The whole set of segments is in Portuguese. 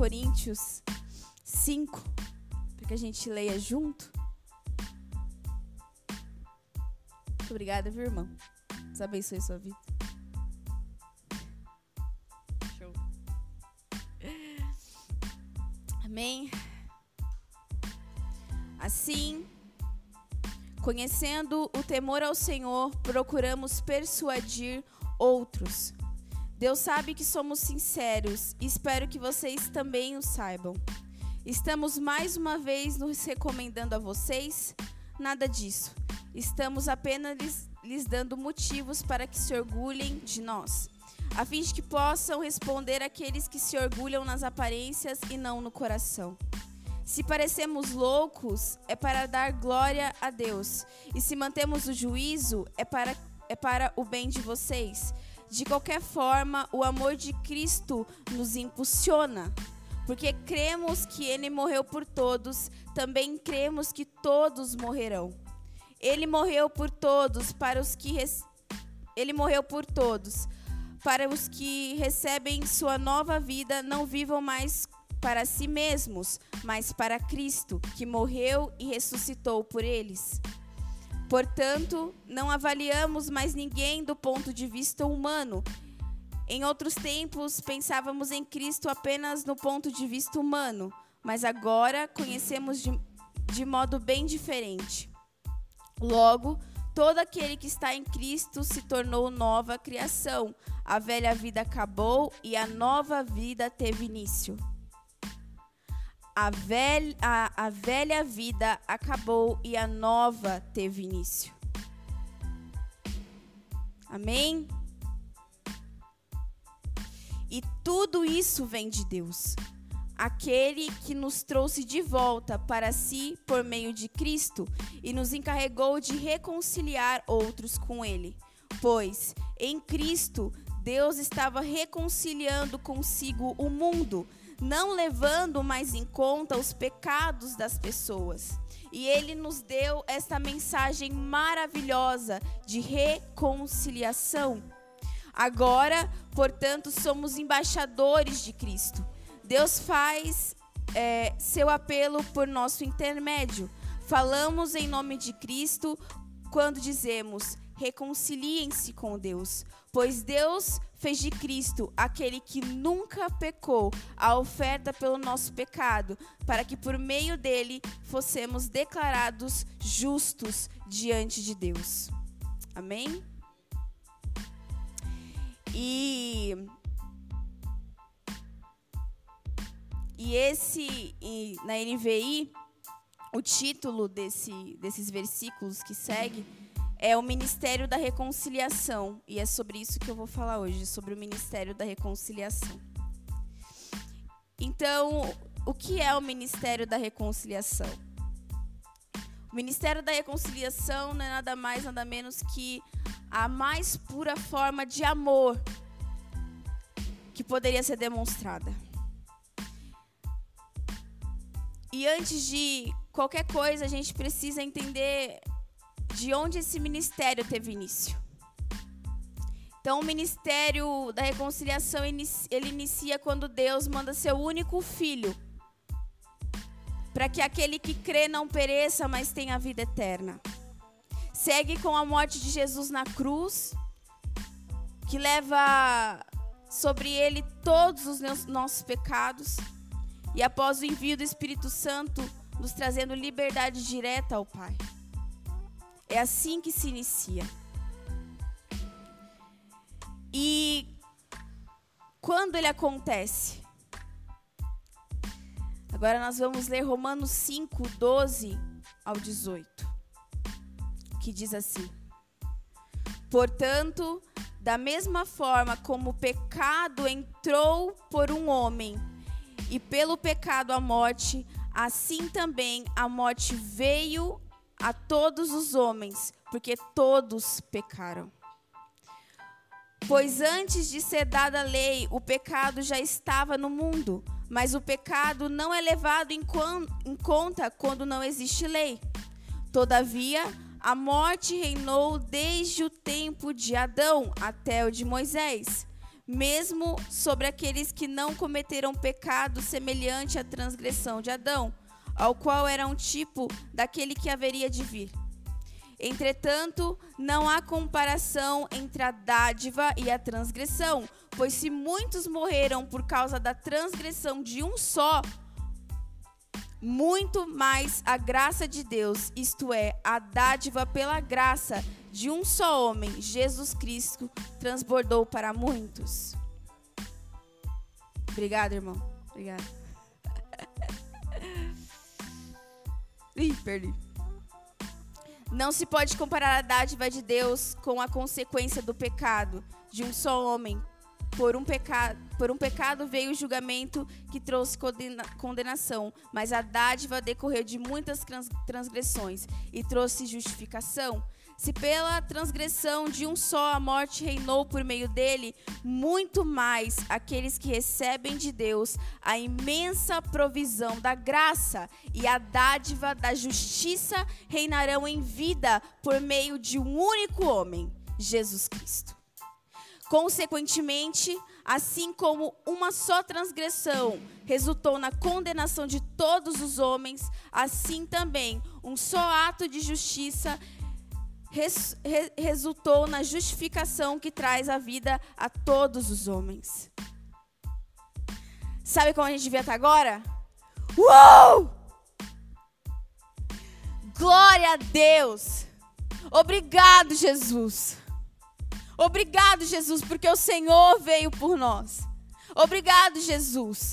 Coríntios 5, para que a gente leia junto. Muito obrigada, viu, irmão? Deus abençoe sua vida. Show. Amém. Assim, conhecendo o temor ao Senhor, procuramos persuadir outros. Deus sabe que somos sinceros e espero que vocês também o saibam. Estamos mais uma vez nos recomendando a vocês? Nada disso. Estamos apenas lhes, lhes dando motivos para que se orgulhem de nós, a fim de que possam responder aqueles que se orgulham nas aparências e não no coração. Se parecemos loucos, é para dar glória a Deus. E se mantemos o juízo, é para, é para o bem de vocês. De qualquer forma, o amor de Cristo nos impulsiona. Porque cremos que Ele morreu por todos, também cremos que todos morrerão. Ele morreu por todos, para os que Ele morreu por todos, para os que recebem sua nova vida, não vivam mais para si mesmos, mas para Cristo, que morreu e ressuscitou por eles. Portanto, não avaliamos mais ninguém do ponto de vista humano. Em outros tempos, pensávamos em Cristo apenas no ponto de vista humano, mas agora conhecemos de, de modo bem diferente. Logo, todo aquele que está em Cristo se tornou nova criação. A velha vida acabou e a nova vida teve início a velha, a, a velha vida acabou e a nova teve início. Amém? E tudo isso vem de Deus, aquele que nos trouxe de volta para si por meio de Cristo e nos encarregou de reconciliar outros com Ele. Pois em Cristo Deus estava reconciliando consigo o mundo não levando mais em conta os pecados das pessoas. E ele nos deu esta mensagem maravilhosa de reconciliação. Agora, portanto, somos embaixadores de Cristo. Deus faz é, seu apelo por nosso intermédio. Falamos em nome de Cristo quando dizemos: reconciliem-se com Deus, pois Deus fez de Cristo, aquele que nunca pecou, a oferta pelo nosso pecado, para que por meio dele fossemos declarados justos diante de Deus. Amém? E e esse e na NVI o título desse, desses versículos que segue é o Ministério da Reconciliação. E é sobre isso que eu vou falar hoje, sobre o Ministério da Reconciliação. Então, o que é o Ministério da Reconciliação? O Ministério da Reconciliação não é nada mais, nada menos que a mais pura forma de amor que poderia ser demonstrada. E antes de qualquer coisa, a gente precisa entender de onde esse ministério teve início. Então, o ministério da reconciliação ele inicia quando Deus manda seu único filho para que aquele que crê não pereça, mas tenha a vida eterna. Segue com a morte de Jesus na cruz, que leva sobre ele todos os nossos pecados, e após o envio do Espírito Santo, nos trazendo liberdade direta ao Pai. É assim que se inicia. E quando ele acontece? Agora nós vamos ler Romanos 5, 12 ao 18, que diz assim: Portanto, da mesma forma como o pecado entrou por um homem, e pelo pecado a morte, assim também a morte veio a todos os homens, porque todos pecaram. Pois antes de ser dada a lei, o pecado já estava no mundo, mas o pecado não é levado em, conta quando não existe lei. Todavia, a morte reinou desde o tempo de Adão até o de Moisés, mesmo sobre aqueles que não cometeram pecado semelhante à transgressão de Adão, ao qual era um tipo daquele que haveria de vir. Entretanto, não há comparação entre a dádiva e a transgressão, pois se muitos morreram por causa da transgressão de um só, muito mais a graça de Deus, isto é, a dádiva pela graça de um só homem, Jesus Cristo, transbordou para muitos. Obrigado, irmão. Obrigado. Ih, perdi. Não se pode comparar a dádiva de Deus com a consequência do pecado de um só homem. Por um, pecado, por um pecado veio o julgamento que trouxe condena, condenação, mas a dádiva decorreu de muitas transgressões e trouxe justificação. Se pela transgressão de um só a morte reinou por meio dele, muito mais aqueles que recebem de Deus a imensa provisão da graça e a dádiva da justiça reinarão em vida por meio de um único homem, Jesus Cristo. Consequentemente, assim como uma só transgressão resultou na condenação de todos os homens, assim também um só ato de justiça res, re, resultou na justificação que traz a vida a todos os homens. Sabe como a gente devia estar agora? Uou! Glória a Deus! Obrigado, Jesus. Obrigado, Jesus, porque o Senhor veio por nós. Obrigado, Jesus,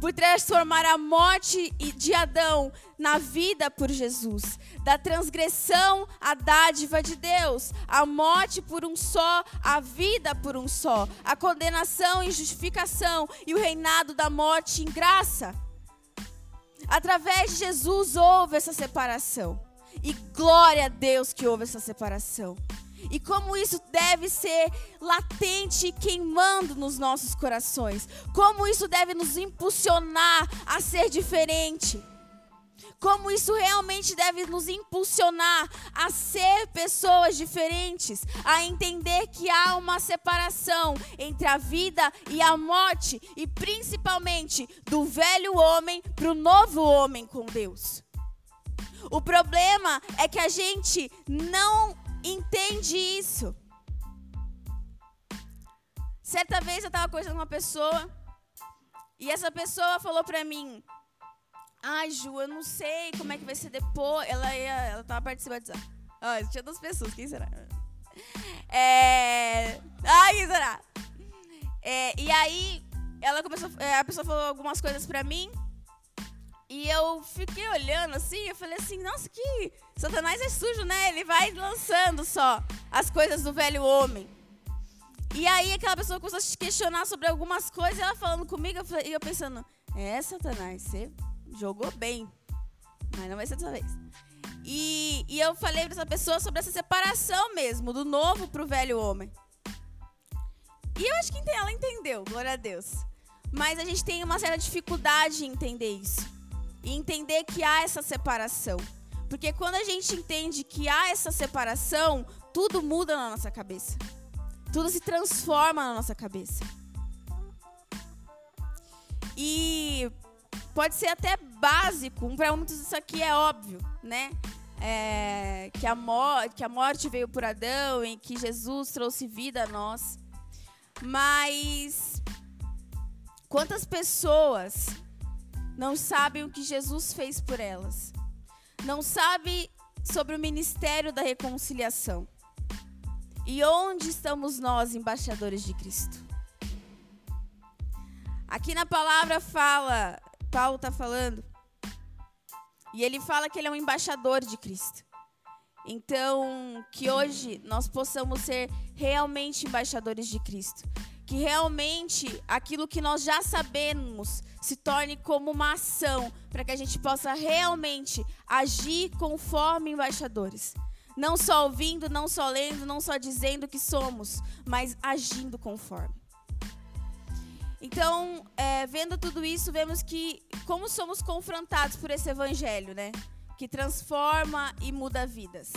por transformar a morte de Adão na vida por Jesus da transgressão à dádiva de Deus, a morte por um só, a vida por um só, a condenação em justificação e o reinado da morte em graça. Através de Jesus houve essa separação. E glória a Deus que houve essa separação. E como isso deve ser latente e queimando nos nossos corações. Como isso deve nos impulsionar a ser diferente como isso realmente deve nos impulsionar a ser pessoas diferentes, a entender que há uma separação entre a vida e a morte, e principalmente do velho homem para o novo homem com Deus. O problema é que a gente não entende isso. Certa vez eu estava conversando com uma pessoa e essa pessoa falou para mim: Ai, Ju, eu não sei como é que vai ser depois. Ela ia, ela participando. Ah, tinha duas pessoas, quem será? É. Ai, quem será? É, e aí, ela começou. É, a pessoa falou algumas coisas pra mim. E eu fiquei olhando assim, eu falei assim, nossa, que Satanás é sujo, né? Ele vai lançando só as coisas do velho homem. E aí aquela pessoa começou a se questionar sobre algumas coisas, ela falando comigo, e eu pensando, é, Satanás, você jogou bem. Mas não vai ser dessa vez. E, e eu falei para essa pessoa sobre essa separação mesmo, do novo para o velho homem. E eu acho que ela entendeu, glória a Deus. Mas a gente tem uma certa dificuldade em entender isso. E entender que há essa separação. Porque quando a gente entende que há essa separação, tudo muda na nossa cabeça. Tudo se transforma na nossa cabeça. E pode ser até básico, para muitos isso aqui é óbvio, né? É, que, a que a morte veio por Adão e que Jesus trouxe vida a nós. Mas quantas pessoas não sabem o que Jesus fez por elas? Não sabem sobre o ministério da reconciliação. E onde estamos nós, embaixadores de Cristo? Aqui na palavra fala Paulo está falando. E ele fala que ele é um embaixador de Cristo. Então, que hoje nós possamos ser realmente embaixadores de Cristo. Que realmente aquilo que nós já sabemos se torne como uma ação, para que a gente possa realmente agir conforme embaixadores. Não só ouvindo, não só lendo, não só dizendo que somos, mas agindo conforme. Então, é, vendo tudo isso, vemos que como somos confrontados por esse evangelho, né? Que transforma e muda vidas.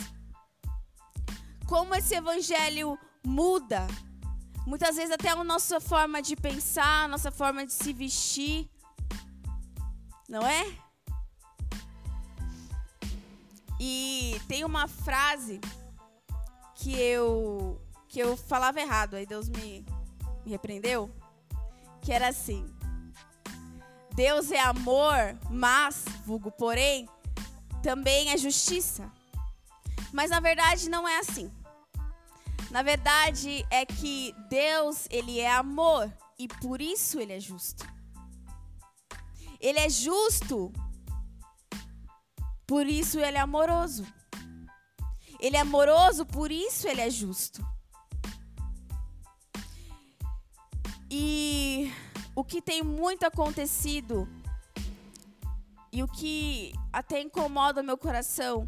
Como esse evangelho muda Muitas vezes até a nossa forma de pensar, a nossa forma de se vestir. Não é? E tem uma frase que eu que eu falava errado, aí Deus me, me repreendeu, que era assim: Deus é amor, mas, vulgo porém, também é justiça. Mas na verdade não é assim. Na verdade é que Deus, ele é amor e por isso ele é justo. Ele é justo, por isso ele é amoroso. Ele é amoroso, por isso ele é justo. E o que tem muito acontecido e o que até incomoda meu coração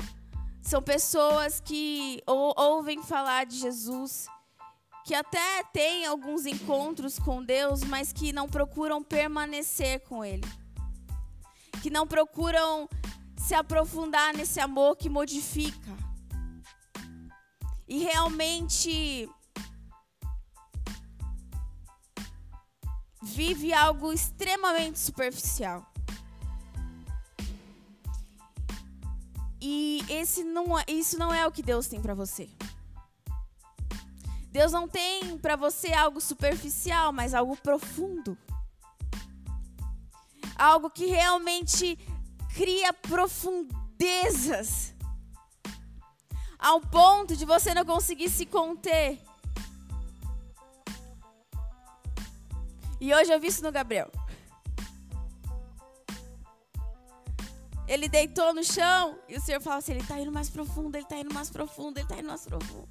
são pessoas que ou, ouvem falar de Jesus, que até têm alguns encontros com Deus, mas que não procuram permanecer com Ele, que não procuram se aprofundar nesse amor que modifica. E realmente vive algo extremamente superficial. E esse não, é, isso não é o que Deus tem para você. Deus não tem para você algo superficial, mas algo profundo. Algo que realmente cria profundezas. Ao ponto de você não conseguir se conter. E hoje eu vi isso no Gabriel. Ele deitou no chão e o Senhor falou assim: ele está indo mais profundo, ele está indo mais profundo, ele está indo mais profundo.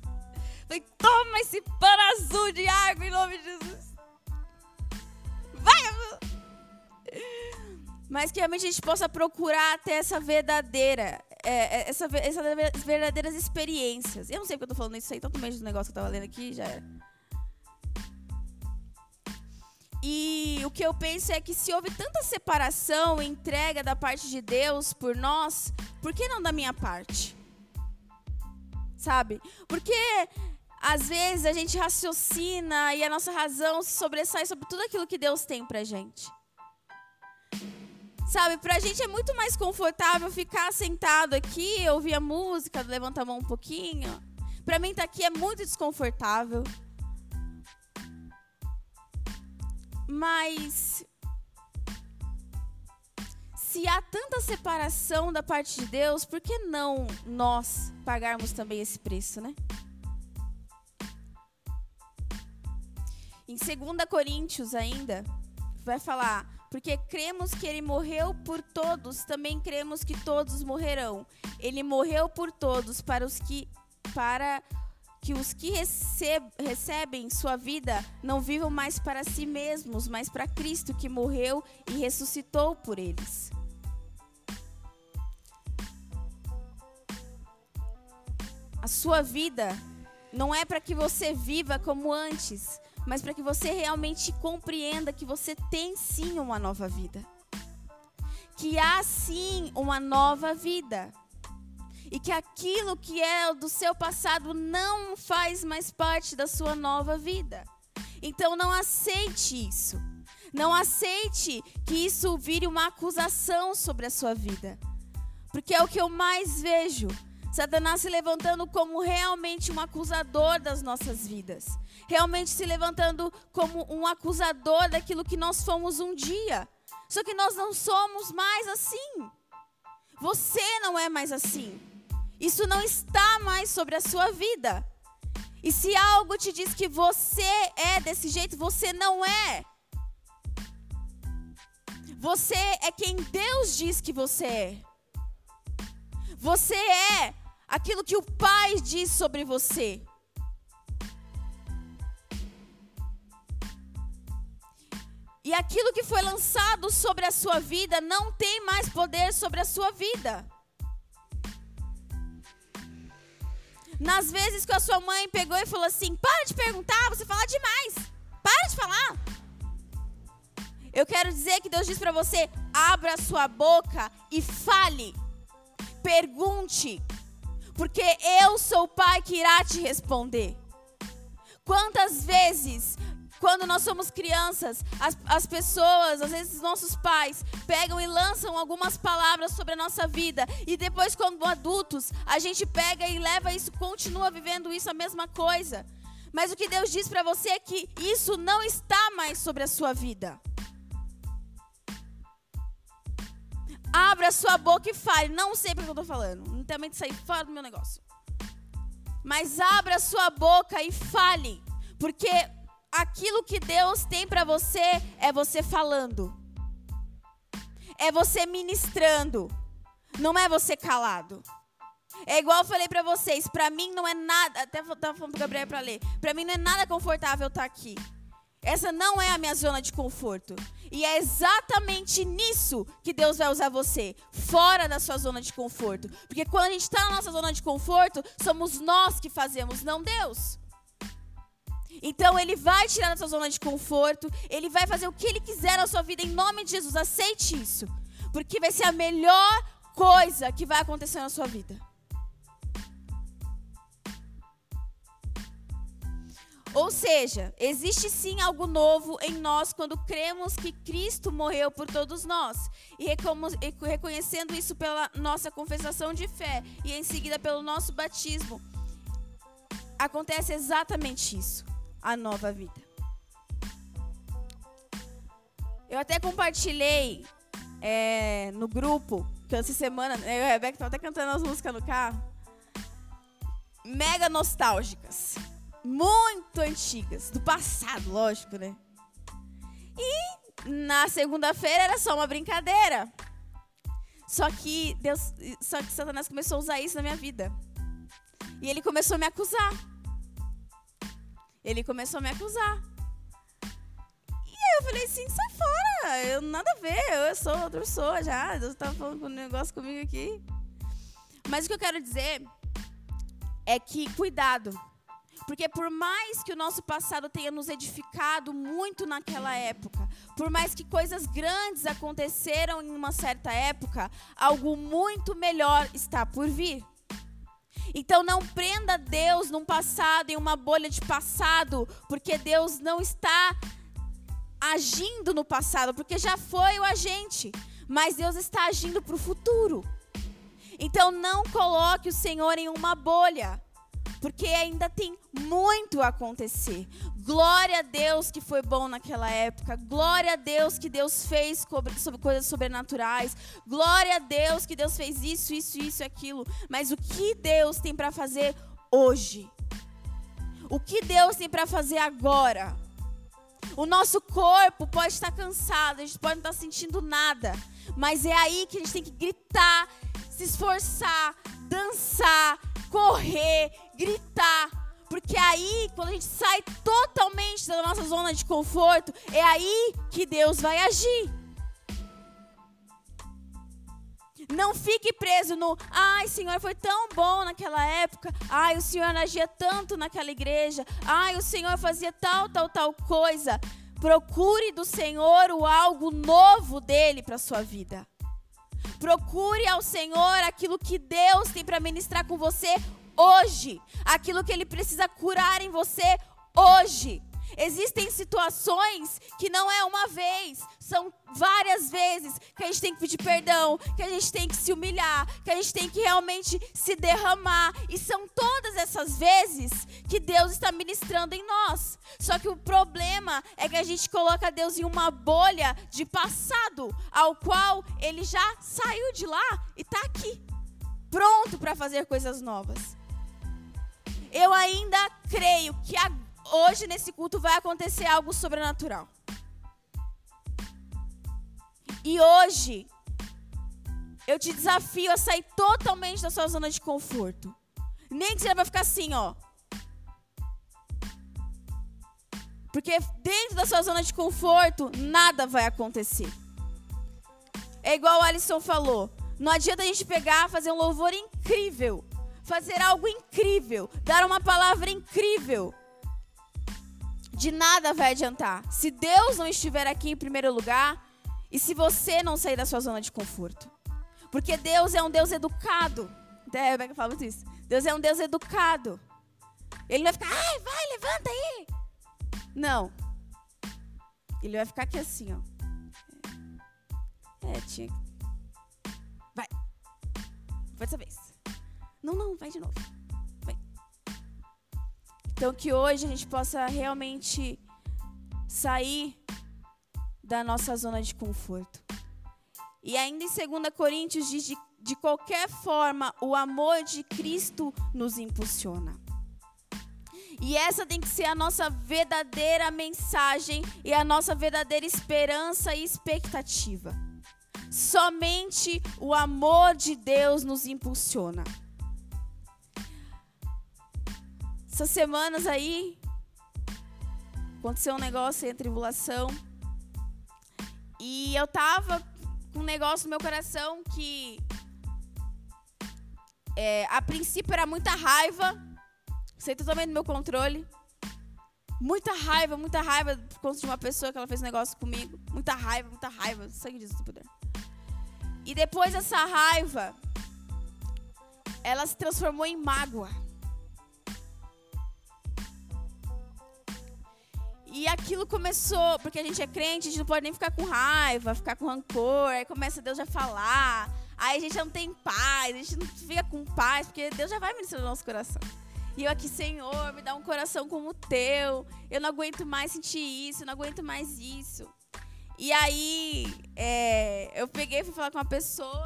Falei: toma esse pano azul de água em nome de Jesus. Vai, Mas que realmente a gente possa procurar ter essa verdadeira, é, é essa, essas verdadeiras experiências. Eu não sei porque eu estou falando isso aí, totalmente do negócio que eu estava lendo aqui, já era. E o que eu penso é que se houve tanta separação entrega da parte de Deus por nós, por que não da minha parte? Sabe? Porque às vezes a gente raciocina e a nossa razão se sobressai sobre tudo aquilo que Deus tem pra gente. Sabe, pra gente é muito mais confortável ficar sentado aqui, ouvir a música, levantar a mão um pouquinho. Pra mim tá aqui é muito desconfortável. Mas se há tanta separação da parte de Deus, por que não nós pagarmos também esse preço, né? Em 2 Coríntios ainda, vai falar: porque cremos que ele morreu por todos, também cremos que todos morrerão. Ele morreu por todos para os que para que os que recebem sua vida não vivam mais para si mesmos, mas para Cristo que morreu e ressuscitou por eles. A sua vida não é para que você viva como antes, mas para que você realmente compreenda que você tem sim uma nova vida. Que há sim uma nova vida e que aquilo que é do seu passado não faz mais parte da sua nova vida. Então não aceite isso. Não aceite que isso vire uma acusação sobre a sua vida. Porque é o que eu mais vejo. Satanás se levantando como realmente um acusador das nossas vidas. Realmente se levantando como um acusador daquilo que nós fomos um dia. Só que nós não somos mais assim. Você não é mais assim. Isso não está mais sobre a sua vida. E se algo te diz que você é desse jeito, você não é. Você é quem Deus diz que você é. Você é aquilo que o Pai diz sobre você. E aquilo que foi lançado sobre a sua vida não tem mais poder sobre a sua vida. Nas vezes que a sua mãe pegou e falou assim: para de perguntar, você fala demais. Para de falar. Eu quero dizer que Deus diz para você: abra sua boca e fale. Pergunte. Porque eu sou o pai que irá te responder. Quantas vezes quando nós somos crianças, as, as pessoas, às vezes nossos pais, pegam e lançam algumas palavras sobre a nossa vida. E depois, quando adultos, a gente pega e leva isso, continua vivendo isso, a mesma coisa. Mas o que Deus diz para você é que isso não está mais sobre a sua vida. Abra sua boca e fale. Não sei porque eu estou falando. Também sair fora do meu negócio. Mas abra sua boca e fale. Porque aquilo que Deus tem para você é você falando. É você ministrando. Não é você calado. É igual eu falei para vocês, para mim não é nada, até tava falando pro Gabriel para ler. Para mim não é nada confortável estar tá aqui. Essa não é a minha zona de conforto. E é exatamente nisso que Deus vai usar você, fora da sua zona de conforto. Porque quando a gente está na nossa zona de conforto, somos nós que fazemos, não Deus. Então ele vai tirar da sua zona de conforto, ele vai fazer o que ele quiser na sua vida em nome de Jesus. Aceite isso, porque vai ser a melhor coisa que vai acontecer na sua vida. Ou seja, existe sim algo novo em nós quando cremos que Cristo morreu por todos nós. E reconhecendo isso pela nossa confessação de fé e em seguida pelo nosso batismo, acontece exatamente isso a nova vida. Eu até compartilhei é, no grupo, que essa semana, eu e a Rebeca estava até cantando as músicas no carro, mega nostálgicas, muito antigas, do passado, lógico, né? E na segunda-feira era só uma brincadeira. Só que Deus, só que Satanás começou a usar isso na minha vida. E ele começou a me acusar. Ele começou a me acusar. E aí eu falei assim, sai fora, eu nada a ver, eu sou outra pessoa já, Deus tá falando um negócio comigo aqui. Mas o que eu quero dizer é que cuidado. Porque por mais que o nosso passado tenha nos edificado muito naquela época, por mais que coisas grandes aconteceram em uma certa época, algo muito melhor está por vir. Então não prenda Deus num passado, em uma bolha de passado, porque Deus não está agindo no passado, porque já foi o agente, mas Deus está agindo para o futuro. Então não coloque o Senhor em uma bolha porque ainda tem muito a acontecer. Glória a Deus que foi bom naquela época. Glória a Deus que Deus fez sobre coisas sobrenaturais. Glória a Deus que Deus fez isso, isso, isso aquilo. Mas o que Deus tem para fazer hoje? O que Deus tem para fazer agora? O nosso corpo pode estar cansado, a gente pode não estar sentindo nada, mas é aí que a gente tem que gritar, se esforçar, dançar, correr, gritar. Porque aí, quando a gente sai totalmente da nossa zona de conforto, é aí que Deus vai agir. Não fique preso no, ai, Senhor, foi tão bom naquela época. Ai, o Senhor agia tanto naquela igreja. Ai, o Senhor fazia tal, tal, tal coisa. Procure do Senhor o algo novo dele para sua vida. Procure ao Senhor aquilo que Deus tem para ministrar com você hoje. Aquilo que Ele precisa curar em você hoje. Existem situações que não é uma vez, são várias vezes que a gente tem que pedir perdão, que a gente tem que se humilhar, que a gente tem que realmente se derramar. E são todas essas vezes que Deus está ministrando em nós. Só que o problema é que a gente coloca Deus em uma bolha de passado, ao qual ele já saiu de lá e está aqui, pronto para fazer coisas novas eu ainda creio que hoje nesse culto vai acontecer algo sobrenatural. E hoje eu te desafio a sair totalmente da sua zona de conforto. Nem que você vai ficar assim, ó. Porque dentro da sua zona de conforto, nada vai acontecer. É igual o Alisson falou. Não adianta a gente pegar, fazer um louvor incrível fazer algo incrível, dar uma palavra incrível. De nada vai adiantar se Deus não estiver aqui em primeiro lugar e se você não sair da sua zona de conforto. Porque Deus é um Deus educado. Até Rebeca fala muito isso. Deus é um Deus educado. Ele vai ficar, ai, vai, levanta aí. Não. Ele vai ficar aqui assim, ó. É, tinha. Vai. Foi dessa vez. Não, não, vai de novo. Vai. Então que hoje a gente possa realmente sair da nossa zona de conforto. E ainda em 2 Coríntios diz de, de qualquer forma o amor de Cristo nos impulsiona. E essa tem que ser a nossa verdadeira mensagem e a nossa verdadeira esperança e expectativa. Somente o amor de Deus nos impulsiona. Essas semanas aí, aconteceu um negócio em tribulação. E eu tava com um negócio no meu coração que é, a princípio era muita raiva, sei totalmente do meu controle. Muita raiva, muita raiva por conta de uma pessoa que ela fez um negócio comigo. Muita raiva, muita raiva. Sangue disso, se puder. E depois dessa raiva, ela se transformou em mágoa. E aquilo começou, porque a gente é crente, a gente não pode nem ficar com raiva, ficar com rancor, aí começa Deus já falar, aí a gente não tem paz, a gente não fica com paz, porque Deus já vai ministrar no nosso coração. E eu aqui, Senhor, me dá um coração como o teu, eu não aguento mais sentir isso, eu não aguento mais isso. E aí, é, eu peguei fui falar com uma pessoa,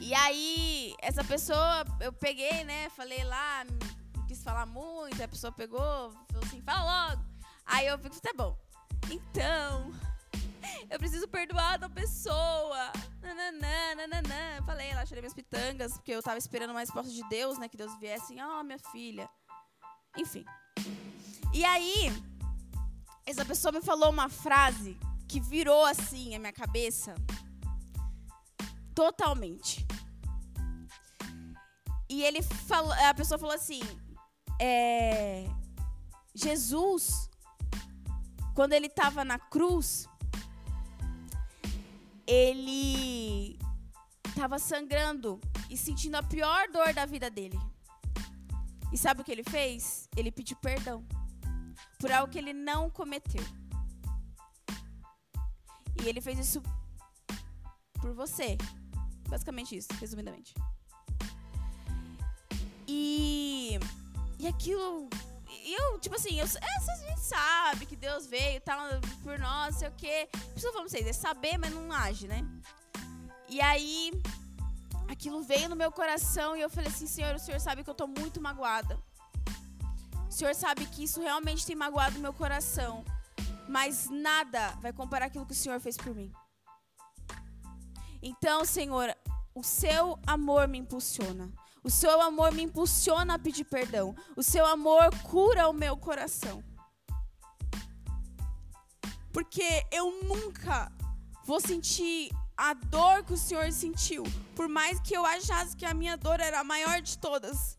e aí, essa pessoa, eu peguei, né, falei lá, quis falar muito, a pessoa pegou, falou assim, fala logo. Aí eu fico, tá bom. Então, eu preciso perdoar da pessoa. Nananã, nananã. Falei lá, chorei minhas pitangas, porque eu tava esperando mais próximo de Deus, né? Que Deus viesse. Ó, oh, minha filha. Enfim. E aí, essa pessoa me falou uma frase que virou assim a minha cabeça. Totalmente. E ele falou, a pessoa falou assim: é, Jesus quando ele estava na cruz, ele estava sangrando e sentindo a pior dor da vida dele. E sabe o que ele fez? Ele pediu perdão por algo que ele não cometeu. E ele fez isso por você. Basicamente isso, resumidamente. E, e aquilo e eu, tipo assim, eu, a gente sabe que Deus veio, tal, por nós, não sei o quê. Preciso falar pra vocês, é saber, mas não age, né? E aí, aquilo veio no meu coração e eu falei assim, Senhor, o Senhor sabe que eu tô muito magoada. O Senhor sabe que isso realmente tem magoado meu coração. Mas nada vai comparar aquilo que o Senhor fez por mim. Então, Senhor, o seu amor me impulsiona. O seu amor me impulsiona a pedir perdão. O seu amor cura o meu coração. Porque eu nunca vou sentir a dor que o Senhor sentiu, por mais que eu achasse que a minha dor era a maior de todas.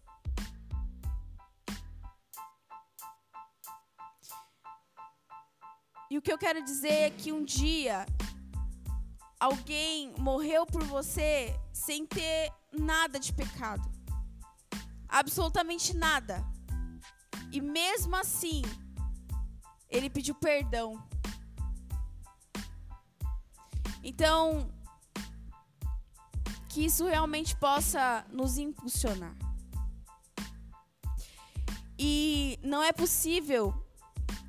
E o que eu quero dizer é que um dia alguém morreu por você sem ter nada de pecado absolutamente nada. E mesmo assim, ele pediu perdão. Então, que isso realmente possa nos impulsionar. E não é possível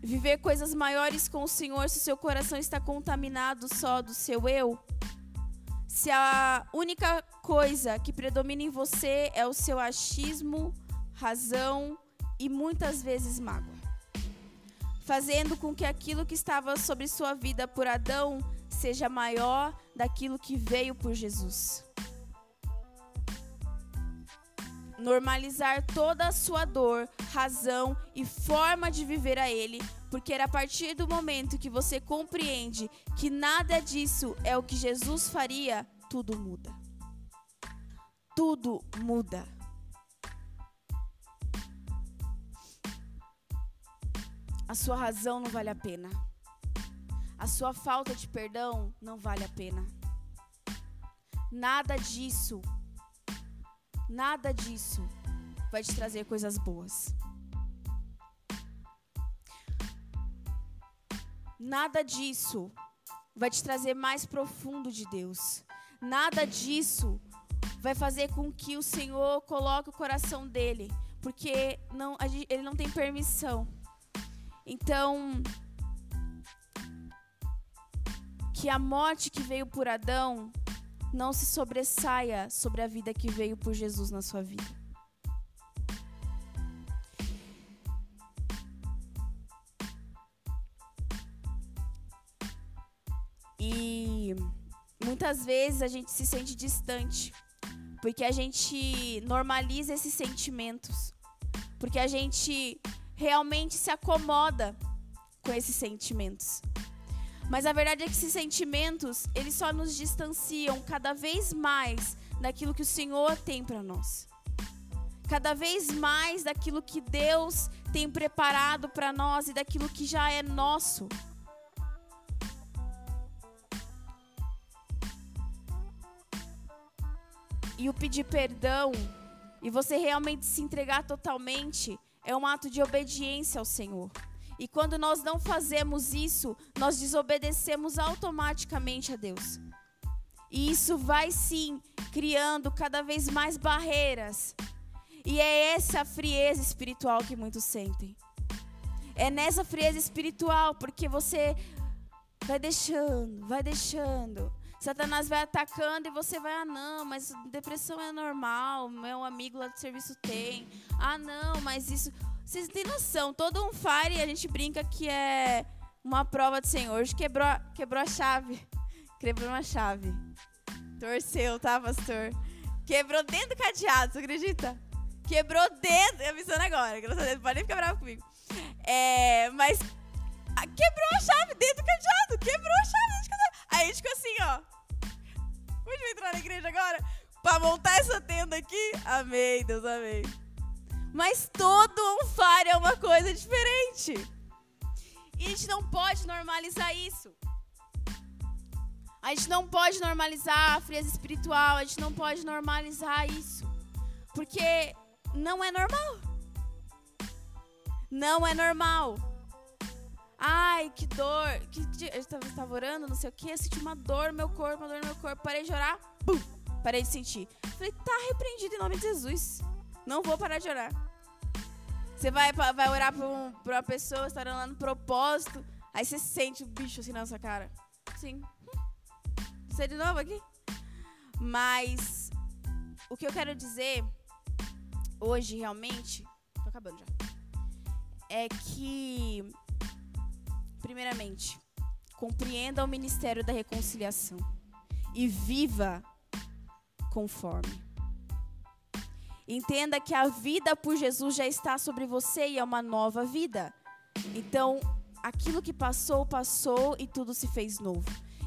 viver coisas maiores com o Senhor se o seu coração está contaminado só do seu eu. Se a única coisa que predomina em você é o seu achismo, razão e muitas vezes mágoa, fazendo com que aquilo que estava sobre sua vida por Adão seja maior daquilo que veio por Jesus. Normalizar toda a sua dor, razão e forma de viver a Ele porque a partir do momento que você compreende que nada disso é o que Jesus faria, tudo muda tudo muda. A sua razão não vale a pena. A sua falta de perdão não vale a pena. Nada disso, nada disso vai te trazer coisas boas. Nada disso vai te trazer mais profundo de Deus. Nada disso vai fazer com que o Senhor coloque o coração dele, porque não, ele não tem permissão. Então, que a morte que veio por Adão não se sobressaia sobre a vida que veio por Jesus na sua vida. E muitas vezes a gente se sente distante, porque a gente normaliza esses sentimentos, porque a gente realmente se acomoda com esses sentimentos. Mas a verdade é que esses sentimentos, eles só nos distanciam cada vez mais daquilo que o Senhor tem para nós. Cada vez mais daquilo que Deus tem preparado para nós e daquilo que já é nosso. E o pedir perdão e você realmente se entregar totalmente é um ato de obediência ao Senhor. E quando nós não fazemos isso, nós desobedecemos automaticamente a Deus. E isso vai sim criando cada vez mais barreiras. E é essa frieza espiritual que muitos sentem. É nessa frieza espiritual, porque você vai deixando, vai deixando. Satanás vai atacando e você vai, ah, não, mas depressão é normal, meu amigo lá do serviço tem. Ah, não, mas isso. Vocês têm noção, todo um fire a gente brinca que é uma prova do Senhor. Hoje quebrou, quebrou a chave. Quebrou uma chave. Torceu, tá, pastor? Quebrou dentro do cadeado, você acredita? Quebrou dentro. Avisando agora, graças a Deus, pode nem ficar bravo comigo. É, mas quebrou a chave dentro do cadeado. Quebrou a chave dentro do cadeado. Aí a gente ficou assim, ó. Vamos entrar na igreja agora? Pra montar essa tenda aqui? Amém, Deus, amém. Mas todo um fire é uma coisa diferente. E a gente não pode normalizar isso. A gente não pode normalizar a frieza espiritual, a gente não pode normalizar isso. Porque não é normal. Não é normal. Ai, que dor. Que, eu estava orando, não sei o que, eu senti uma dor no meu corpo, uma dor no meu corpo. Parei de orar, parei de sentir. Falei, tá repreendido em nome de Jesus. Não vou parar de orar. Você vai, vai orar pra, um, uma pessoa, está orando lá no propósito, aí você sente o bicho assim na sua cara. Sim. Você de novo aqui? Mas o que eu quero dizer hoje realmente, tô acabando já, é que primeiramente, compreenda o ministério da reconciliação e viva conforme. Entenda que a vida por Jesus já está sobre você e é uma nova vida. Então, aquilo que passou, passou e tudo se fez novo.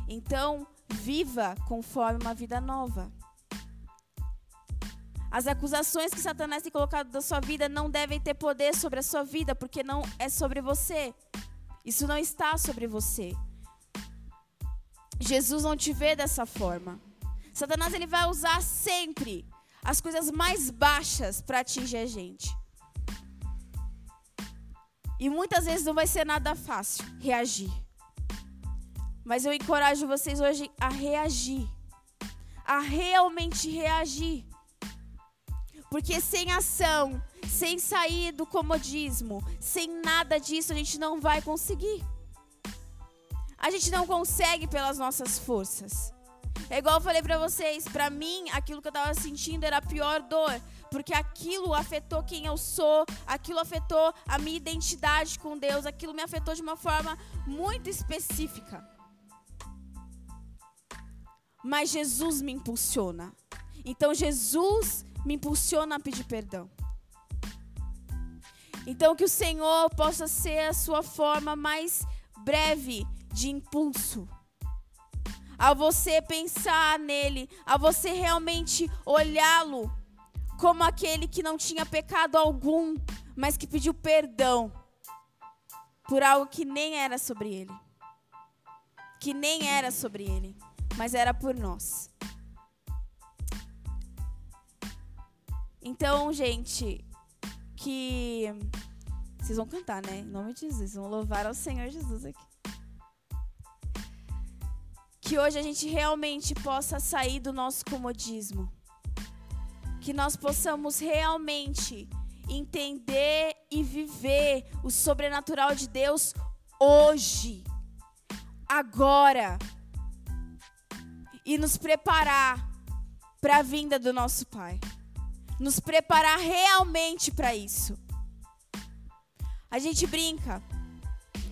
Então, viva conforme uma vida nova. As acusações que Satanás tem colocado da sua vida não devem ter poder sobre a sua vida, porque não é sobre você. Isso não está sobre você. Jesus não te vê dessa forma. Satanás ele vai usar sempre as coisas mais baixas para atingir a gente. E muitas vezes não vai ser nada fácil reagir. Mas eu encorajo vocês hoje a reagir. A realmente reagir. Porque sem ação, sem sair do comodismo, sem nada disso, a gente não vai conseguir. A gente não consegue pelas nossas forças. É igual eu falei para vocês, para mim, aquilo que eu tava sentindo era a pior dor, porque aquilo afetou quem eu sou, aquilo afetou a minha identidade com Deus, aquilo me afetou de uma forma muito específica. Mas Jesus me impulsiona. Então Jesus me impulsiona a pedir perdão. Então que o Senhor possa ser a sua forma mais breve de impulso a você pensar nele, a você realmente olhá-lo como aquele que não tinha pecado algum, mas que pediu perdão por algo que nem era sobre ele. Que nem era sobre ele, mas era por nós. Então, gente, que vocês vão cantar, né? Em nome de Jesus, vão louvar ao Senhor Jesus aqui. que hoje a gente realmente possa sair do nosso comodismo. Que nós possamos realmente entender e viver o sobrenatural de Deus hoje, agora, e nos preparar para a vinda do nosso Pai. Nos preparar realmente para isso. A gente brinca,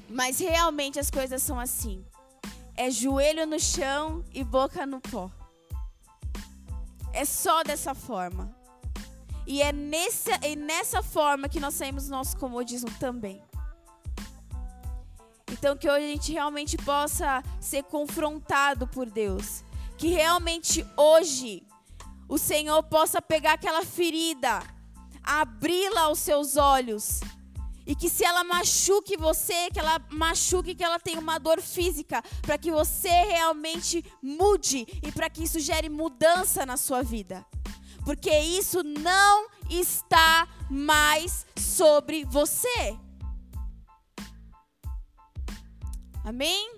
mas realmente as coisas são assim. É joelho no chão e boca no pó. É só dessa forma. E é nessa, é nessa forma que nós saímos do nosso comodismo também. Então, que hoje a gente realmente possa ser confrontado por Deus. Que realmente hoje o Senhor possa pegar aquela ferida, abri-la aos seus olhos. E que se ela machuque você, que ela machuque, que ela tenha uma dor física, para que você realmente mude e para que isso gere mudança na sua vida. Porque isso não está mais sobre você. Amém?